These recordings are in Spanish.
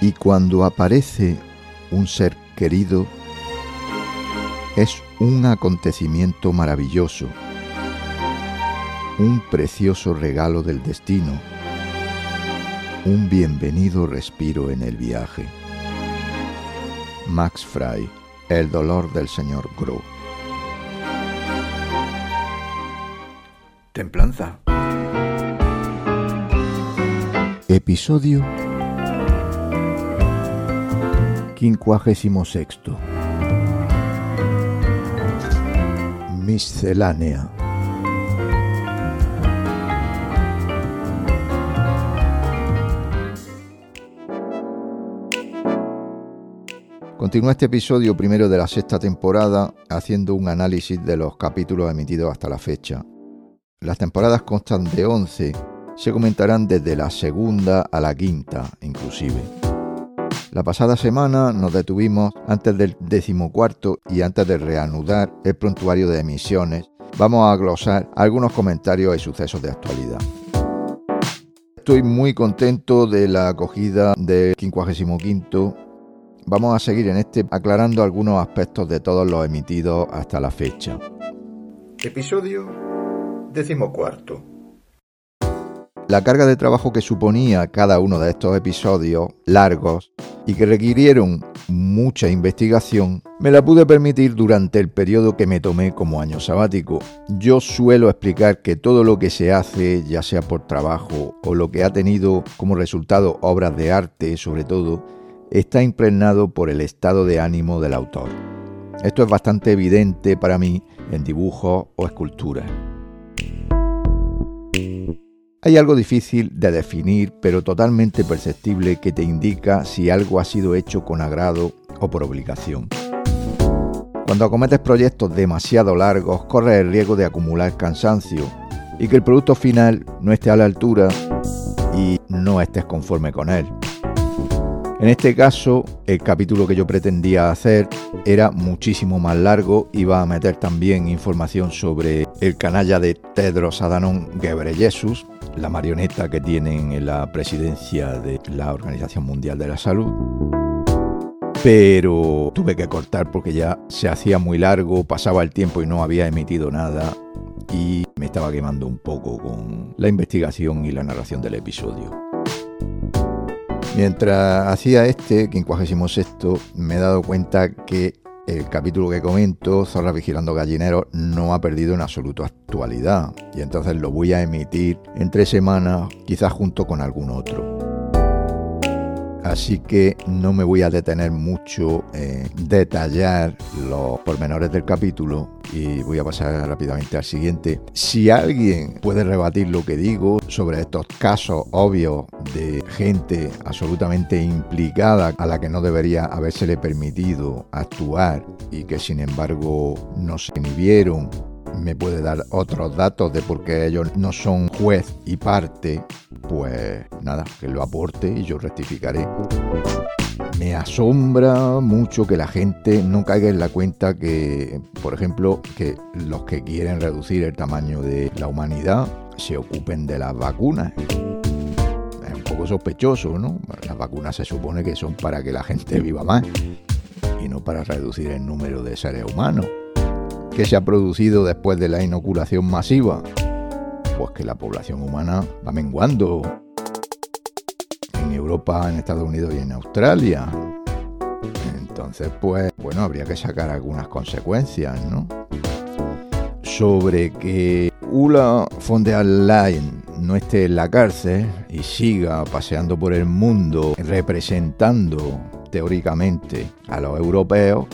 Y cuando aparece un ser querido, es un acontecimiento maravilloso, un precioso regalo del destino, un bienvenido respiro en el viaje. Max Fry, El dolor del señor Gro. Templanza. Episodio 56. Miscelánea. Continúa este episodio primero de la sexta temporada haciendo un análisis de los capítulos emitidos hasta la fecha. Las temporadas constan de 11, se comentarán desde la segunda a la quinta inclusive. La pasada semana nos detuvimos antes del decimocuarto y antes de reanudar el prontuario de emisiones, vamos a glosar algunos comentarios y sucesos de actualidad. Estoy muy contento de la acogida del 55 Vamos a seguir en este aclarando algunos aspectos de todos los emitidos hasta la fecha. Episodio decimocuarto. La carga de trabajo que suponía cada uno de estos episodios largos y que requirieron mucha investigación, me la pude permitir durante el periodo que me tomé como año sabático. Yo suelo explicar que todo lo que se hace, ya sea por trabajo o lo que ha tenido como resultado obras de arte sobre todo, está impregnado por el estado de ánimo del autor. Esto es bastante evidente para mí en dibujos o esculturas. Hay algo difícil de definir, pero totalmente perceptible que te indica si algo ha sido hecho con agrado o por obligación. Cuando acometes proyectos demasiado largos, corres el riesgo de acumular cansancio y que el producto final no esté a la altura y no estés conforme con él. En este caso, el capítulo que yo pretendía hacer era muchísimo más largo, iba a meter también información sobre el canalla de Tedros Adhanom Ghebreyesus, la marioneta que tienen en la presidencia de la Organización Mundial de la Salud. Pero tuve que cortar porque ya se hacía muy largo, pasaba el tiempo y no había emitido nada y me estaba quemando un poco con la investigación y la narración del episodio. Mientras hacía este, 56, me he dado cuenta que el capítulo que comento, Zorra Vigilando Gallineros, no ha perdido en absoluto actualidad. Y entonces lo voy a emitir en tres semanas, quizás junto con algún otro. Así que no me voy a detener mucho en detallar los pormenores del capítulo y voy a pasar rápidamente al siguiente. Si alguien puede rebatir lo que digo sobre estos casos obvios de gente absolutamente implicada a la que no debería habérsele permitido actuar y que sin embargo no se inhibieron me puede dar otros datos de por qué ellos no son juez y parte, pues nada, que lo aporte y yo rectificaré. Me asombra mucho que la gente no caiga en la cuenta que, por ejemplo, que los que quieren reducir el tamaño de la humanidad se ocupen de las vacunas. Es un poco sospechoso, ¿no? Las vacunas se supone que son para que la gente viva más y no para reducir el número de seres humanos que se ha producido después de la inoculación masiva? Pues que la población humana va menguando en Europa, en Estados Unidos y en Australia. Entonces, pues, bueno, habría que sacar algunas consecuencias, ¿no? Sobre que Ula von der Leyen no esté en la cárcel y siga paseando por el mundo representando teóricamente a los europeos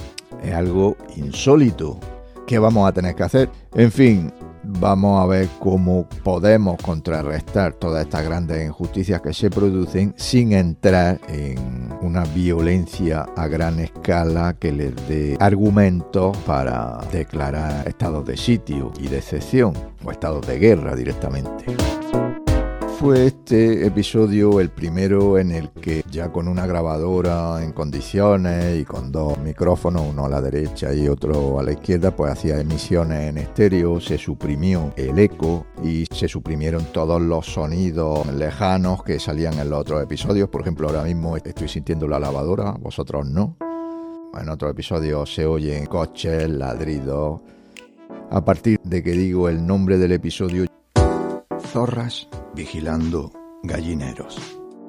es algo insólito qué vamos a tener que hacer. En fin, vamos a ver cómo podemos contrarrestar todas estas grandes injusticias que se producen sin entrar en una violencia a gran escala que les dé argumentos para declarar estados de sitio y de excepción o estados de guerra directamente. Fue este episodio el primero en el que ya con una grabadora en condiciones y con dos micrófonos, uno a la derecha y otro a la izquierda, pues hacía emisiones en estéreo, se suprimió el eco y se suprimieron todos los sonidos lejanos que salían en los otros episodios. Por ejemplo, ahora mismo estoy sintiendo la lavadora, vosotros no. En otro episodio se oyen coches, ladridos. A partir de que digo el nombre del episodio, zorras vigilando gallineros.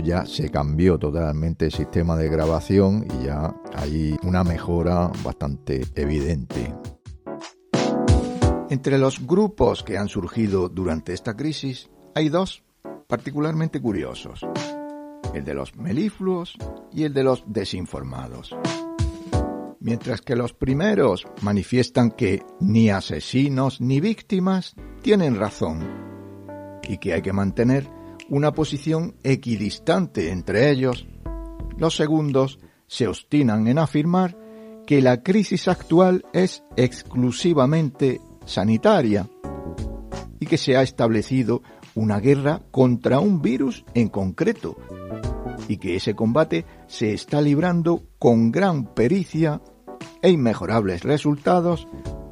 Ya se cambió totalmente el sistema de grabación y ya hay una mejora bastante evidente. Entre los grupos que han surgido durante esta crisis hay dos particularmente curiosos, el de los melifluos y el de los desinformados. Mientras que los primeros manifiestan que ni asesinos ni víctimas tienen razón y que hay que mantener una posición equidistante entre ellos, los segundos se obstinan en afirmar que la crisis actual es exclusivamente sanitaria y que se ha establecido una guerra contra un virus en concreto y que ese combate se está librando con gran pericia e inmejorables resultados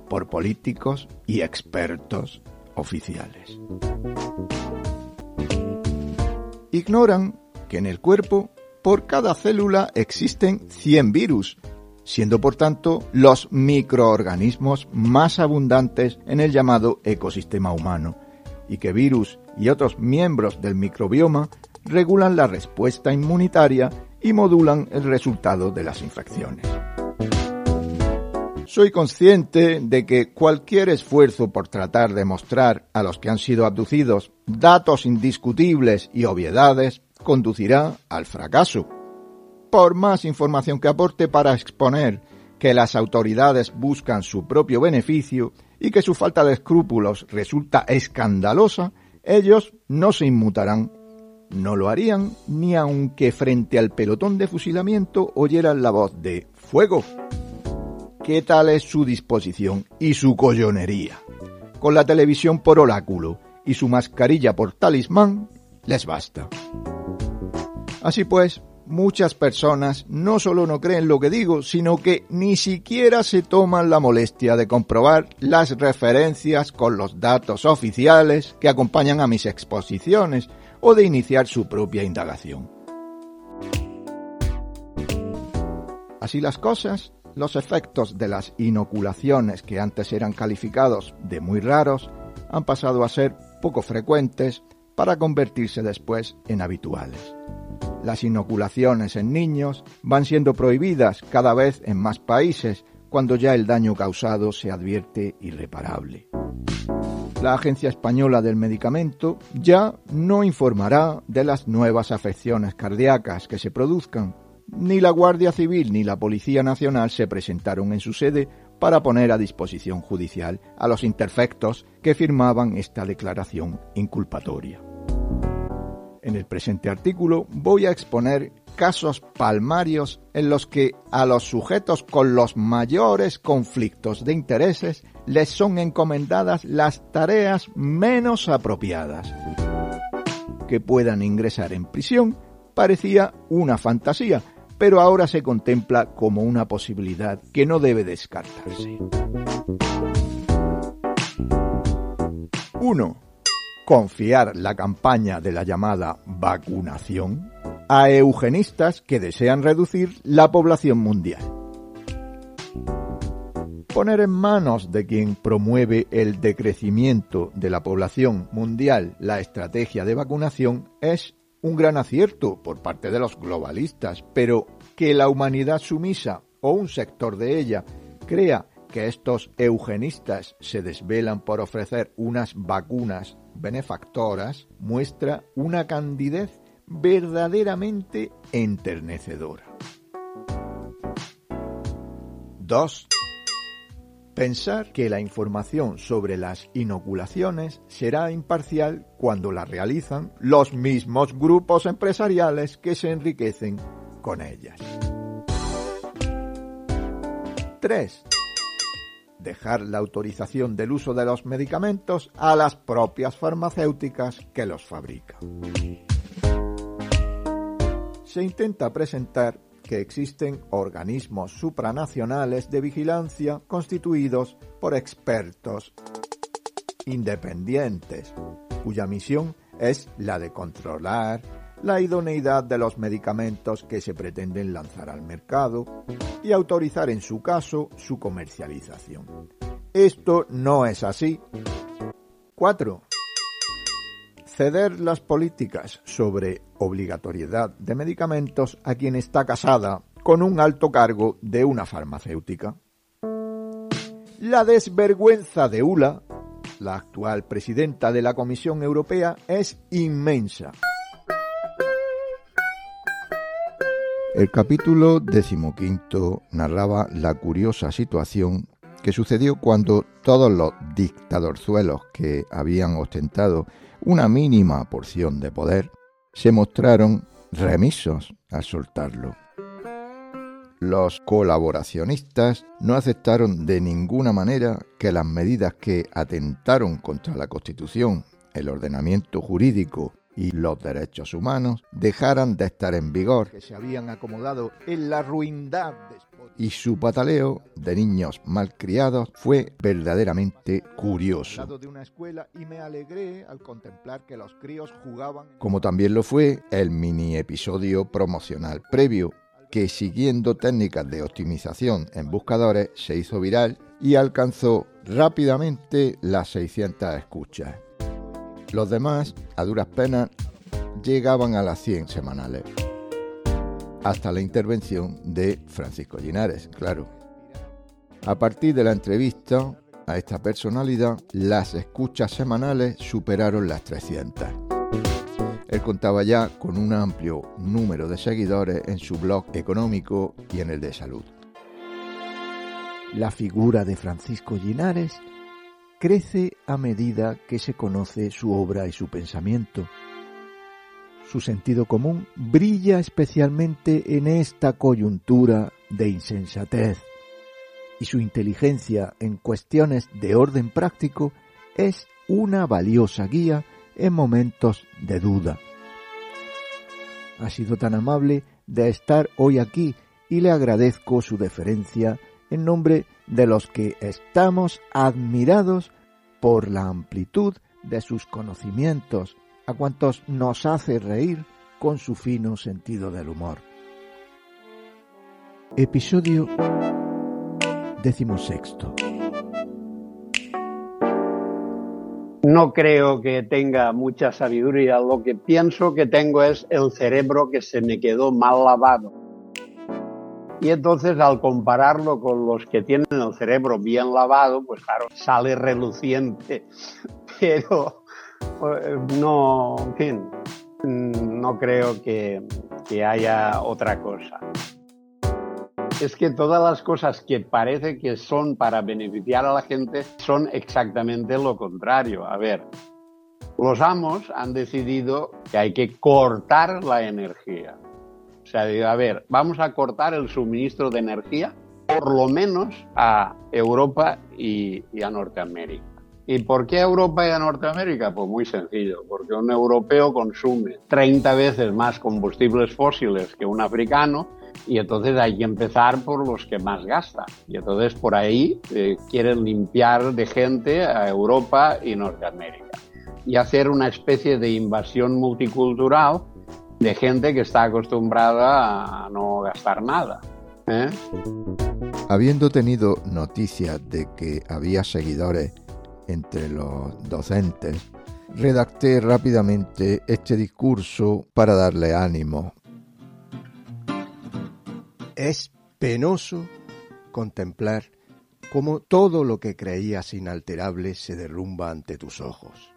por políticos y expertos oficiales. Ignoran que en el cuerpo por cada célula existen 100 virus, siendo por tanto los microorganismos más abundantes en el llamado ecosistema humano, y que virus y otros miembros del microbioma regulan la respuesta inmunitaria y modulan el resultado de las infecciones. Soy consciente de que cualquier esfuerzo por tratar de mostrar a los que han sido abducidos datos indiscutibles y obviedades conducirá al fracaso. Por más información que aporte para exponer que las autoridades buscan su propio beneficio y que su falta de escrúpulos resulta escandalosa, ellos no se inmutarán. No lo harían ni aunque frente al pelotón de fusilamiento oyeran la voz de fuego qué tal es su disposición y su collonería. Con la televisión por oráculo y su mascarilla por talismán, les basta. Así pues, muchas personas no solo no creen lo que digo, sino que ni siquiera se toman la molestia de comprobar las referencias con los datos oficiales que acompañan a mis exposiciones o de iniciar su propia indagación. Así las cosas, los efectos de las inoculaciones que antes eran calificados de muy raros han pasado a ser poco frecuentes para convertirse después en habituales. Las inoculaciones en niños van siendo prohibidas cada vez en más países cuando ya el daño causado se advierte irreparable. La Agencia Española del Medicamento ya no informará de las nuevas afecciones cardíacas que se produzcan ni la Guardia Civil ni la Policía Nacional se presentaron en su sede para poner a disposición judicial a los interfectos que firmaban esta declaración inculpatoria. En el presente artículo voy a exponer casos palmarios en los que a los sujetos con los mayores conflictos de intereses les son encomendadas las tareas menos apropiadas. Que puedan ingresar en prisión parecía una fantasía, pero ahora se contempla como una posibilidad que no debe descartarse. 1. Confiar la campaña de la llamada vacunación a eugenistas que desean reducir la población mundial. Poner en manos de quien promueve el decrecimiento de la población mundial la estrategia de vacunación es un gran acierto por parte de los globalistas, pero que la humanidad sumisa o un sector de ella crea que estos eugenistas se desvelan por ofrecer unas vacunas benefactoras muestra una candidez verdaderamente enternecedora. 2. Pensar que la información sobre las inoculaciones será imparcial cuando la realizan los mismos grupos empresariales que se enriquecen con ellas. 3. dejar la autorización del uso de los medicamentos a las propias farmacéuticas que los fabrican. Se intenta presentar existen organismos supranacionales de vigilancia constituidos por expertos independientes, cuya misión es la de controlar la idoneidad de los medicamentos que se pretenden lanzar al mercado y autorizar en su caso su comercialización. Esto no es así. 4. Ceder las políticas sobre obligatoriedad de medicamentos a quien está casada con un alto cargo de una farmacéutica. La desvergüenza de ULA, la actual presidenta de la Comisión Europea, es inmensa. El capítulo decimoquinto narraba la curiosa situación que sucedió cuando todos los dictadorzuelos que habían ostentado una mínima porción de poder se mostraron remisos a soltarlo. Los colaboracionistas no aceptaron de ninguna manera que las medidas que atentaron contra la Constitución, el ordenamiento jurídico y los derechos humanos dejaran de estar en vigor, que se habían acomodado en la ruindad y su pataleo de niños malcriados fue verdaderamente curioso. Como también lo fue el mini episodio promocional previo, que siguiendo técnicas de optimización en buscadores se hizo viral y alcanzó rápidamente las 600 escuchas. Los demás, a duras penas, llegaban a las 100 semanales. Hasta la intervención de Francisco Linares, claro. A partir de la entrevista a esta personalidad, las escuchas semanales superaron las 300. Él contaba ya con un amplio número de seguidores en su blog económico y en el de salud. La figura de Francisco Linares crece a medida que se conoce su obra y su pensamiento. Su sentido común brilla especialmente en esta coyuntura de insensatez y su inteligencia en cuestiones de orden práctico es una valiosa guía en momentos de duda. Ha sido tan amable de estar hoy aquí y le agradezco su deferencia en nombre de los que estamos admirados por la amplitud de sus conocimientos, a cuantos nos hace reír con su fino sentido del humor. Episodio decimosexto. No creo que tenga mucha sabiduría. Lo que pienso que tengo es el cerebro que se me quedó mal lavado y entonces al compararlo con los que tienen el cerebro bien lavado, pues claro, sale reluciente. Pero no, en fin, no creo que, que haya otra cosa. Es que todas las cosas que parece que son para beneficiar a la gente son exactamente lo contrario. A ver, los amos han decidido que hay que cortar la energía. O sea, a ver, vamos a cortar el suministro de energía por lo menos a Europa y, a Norteamérica. ¿Y por qué a Europa y a Norteamérica? Pues muy sencillo, porque un europeo consume 30 veces más combustibles fósiles que un africano y entonces hay que empezar por los que más gastan. Y entonces por ahí eh, quieren limpiar de gente a Europa y Norteamérica y hacer una especie de invasión multicultural de gente que está acostumbrada a no gastar nada. ¿eh? Habiendo tenido noticias de que había seguidores entre los docentes, redacté rápidamente este discurso para darle ánimo. Es penoso contemplar cómo todo lo que creías inalterable se derrumba ante tus ojos.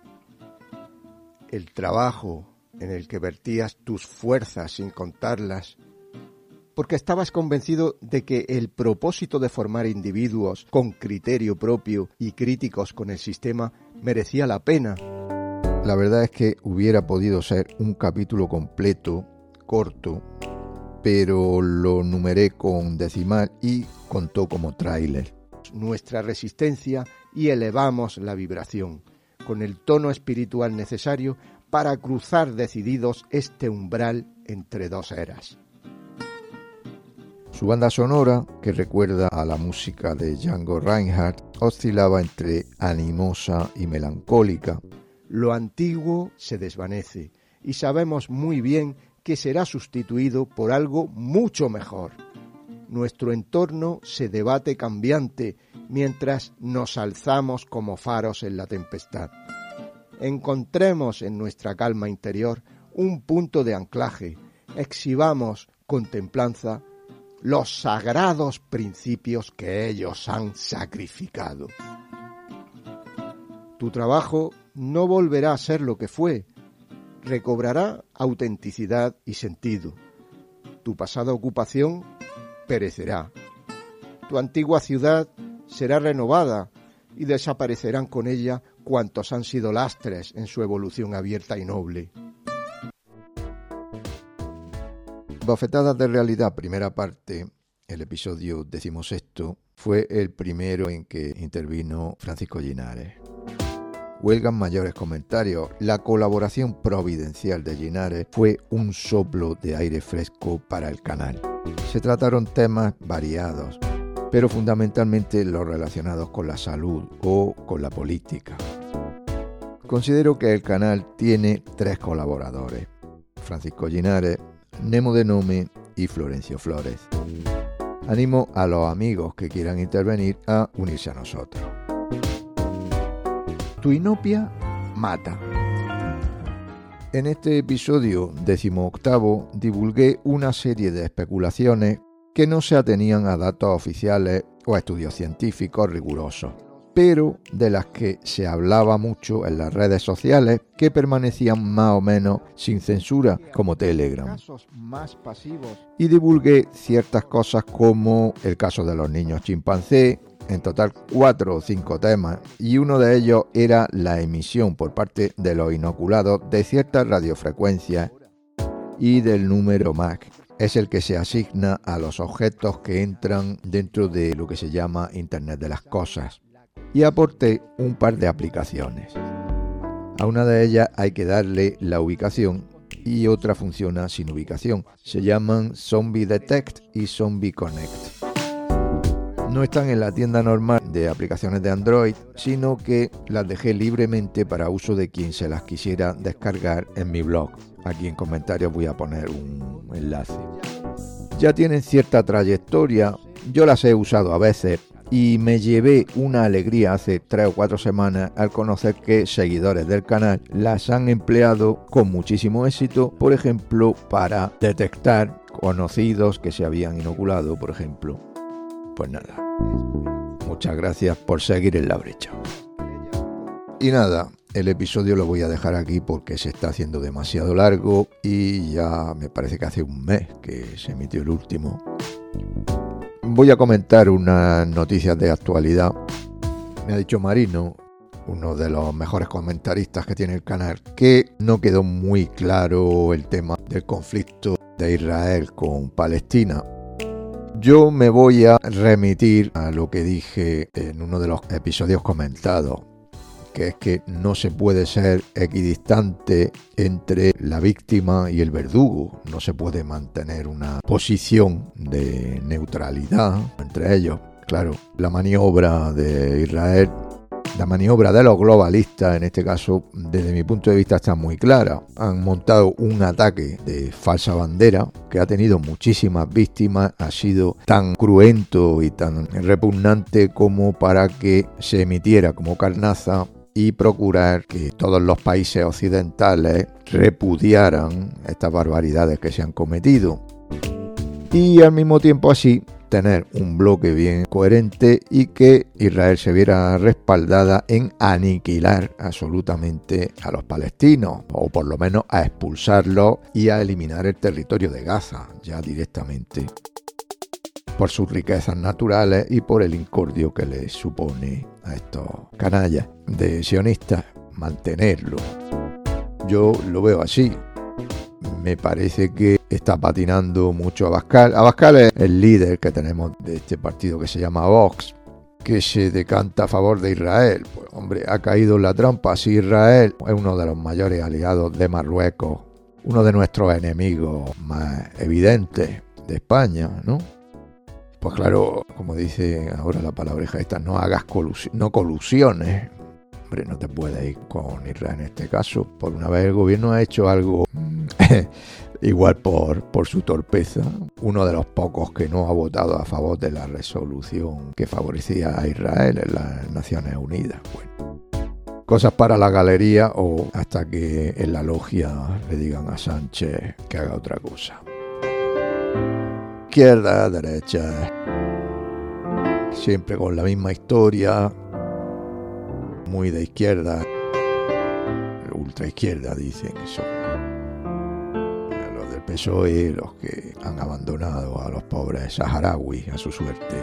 El trabajo en el que vertías tus fuerzas sin contarlas, porque estabas convencido de que el propósito de formar individuos con criterio propio y críticos con el sistema merecía la pena. La verdad es que hubiera podido ser un capítulo completo, corto, pero lo numeré con decimal y contó como tráiler. nuestra resistencia y elevamos la vibración, con el tono espiritual necesario para cruzar decididos este umbral entre dos eras. Su banda sonora, que recuerda a la música de Django Reinhardt, oscilaba entre animosa y melancólica. Lo antiguo se desvanece y sabemos muy bien que será sustituido por algo mucho mejor. Nuestro entorno se debate cambiante mientras nos alzamos como faros en la tempestad. Encontremos en nuestra calma interior un punto de anclaje, exhibamos con templanza los sagrados principios que ellos han sacrificado. Tu trabajo no volverá a ser lo que fue, recobrará autenticidad y sentido. Tu pasada ocupación perecerá. Tu antigua ciudad será renovada y desaparecerán con ella cuantos han sido lastres en su evolución abierta y noble. Bofetadas de realidad, primera parte, el episodio decimosexto, fue el primero en que intervino Francisco Linares. Huelgan mayores comentarios. La colaboración providencial de Linares fue un soplo de aire fresco para el canal. Se trataron temas variados, pero fundamentalmente los relacionados con la salud o con la política. Considero que el canal tiene tres colaboradores. Francisco Linares, Nemo de Nome y Florencio Flores. Animo a los amigos que quieran intervenir a unirse a nosotros. Tu inopia mata. En este episodio decimoctavo divulgué una serie de especulaciones que no se atenían a datos oficiales o a estudios científicos rigurosos pero de las que se hablaba mucho en las redes sociales que permanecían más o menos sin censura, como Telegram. Y divulgué ciertas cosas como el caso de los niños chimpancé, en total cuatro o cinco temas, y uno de ellos era la emisión por parte de los inoculados de ciertas radiofrecuencias y del número MAC. Es el que se asigna a los objetos que entran dentro de lo que se llama Internet de las Cosas y aporté un par de aplicaciones. A una de ellas hay que darle la ubicación y otra funciona sin ubicación. Se llaman Zombie Detect y Zombie Connect. No están en la tienda normal de aplicaciones de Android, sino que las dejé libremente para uso de quien se las quisiera descargar en mi blog. Aquí en comentarios voy a poner un enlace. Ya tienen cierta trayectoria, yo las he usado a veces y me llevé una alegría hace tres o cuatro semanas al conocer que seguidores del canal las han empleado con muchísimo éxito, por ejemplo, para detectar conocidos que se habían inoculado, por ejemplo. Pues nada, muchas gracias por seguir en la brecha. Y nada, el episodio lo voy a dejar aquí porque se está haciendo demasiado largo y ya me parece que hace un mes que se emitió el último voy a comentar unas noticias de actualidad. Me ha dicho Marino, uno de los mejores comentaristas que tiene el canal, que no quedó muy claro el tema del conflicto de Israel con Palestina. Yo me voy a remitir a lo que dije en uno de los episodios comentados que es que no se puede ser equidistante entre la víctima y el verdugo, no se puede mantener una posición de neutralidad entre ellos. Claro, la maniobra de Israel la maniobra de los globalistas, en este caso, desde mi punto de vista, está muy clara. Han montado un ataque de falsa bandera que ha tenido muchísimas víctimas, ha sido tan cruento y tan repugnante como para que se emitiera como carnaza y procurar que todos los países occidentales repudiaran estas barbaridades que se han cometido. Y al mismo tiempo así tener un bloque bien coherente y que Israel se viera respaldada en aniquilar absolutamente a los palestinos, o por lo menos a expulsarlos y a eliminar el territorio de Gaza ya directamente por sus riquezas naturales y por el incordio que les supone a estos canallas de sionistas mantenerlo. Yo lo veo así. Me parece que está patinando mucho Abascal. Abascal es el líder que tenemos de este partido que se llama Vox, que se decanta a favor de Israel. Pues hombre, ha caído en la trampa. Si Israel es uno de los mayores aliados de Marruecos, uno de nuestros enemigos más evidentes de España, ¿no? Pues claro, como dice ahora la palabreja esta, no hagas no colusiones. Hombre, no te puedes ir con Israel en este caso. Por una vez el gobierno ha hecho algo igual por, por su torpeza, uno de los pocos que no ha votado a favor de la resolución que favorecía a Israel en las Naciones Unidas. Cosas para la galería o hasta que en la logia le digan a Sánchez que haga otra cosa. Izquierda, derecha, siempre con la misma historia, muy de izquierda, ultra izquierda dicen eso PSOE los que han abandonado a los pobres saharauis a su suerte.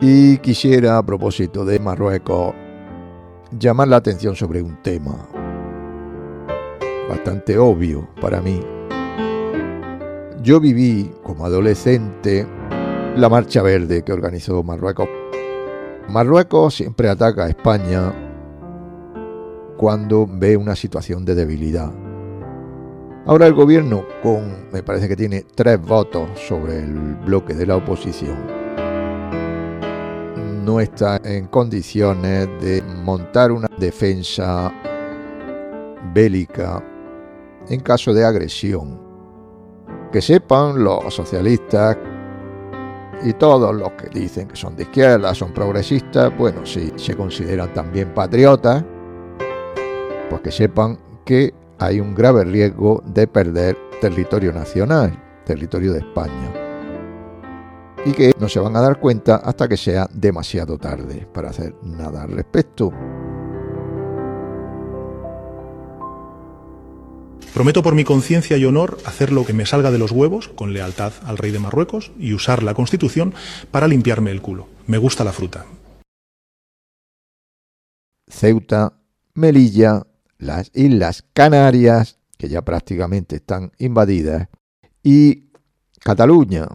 Y quisiera, a propósito de Marruecos, llamar la atención sobre un tema bastante obvio para mí. Yo viví como adolescente la Marcha Verde que organizó Marruecos. Marruecos siempre ataca a España cuando ve una situación de debilidad Ahora el gobierno, con me parece que tiene tres votos sobre el bloque de la oposición, no está en condiciones de montar una defensa bélica en caso de agresión. Que sepan los socialistas y todos los que dicen que son de izquierda, son progresistas, bueno, si se consideran también patriotas, pues que sepan que hay un grave riesgo de perder territorio nacional, territorio de España. Y que no se van a dar cuenta hasta que sea demasiado tarde para hacer nada al respecto. Prometo por mi conciencia y honor hacer lo que me salga de los huevos, con lealtad al rey de Marruecos, y usar la Constitución para limpiarme el culo. Me gusta la fruta. Ceuta, Melilla, las Islas Canarias, que ya prácticamente están invadidas, y Cataluña.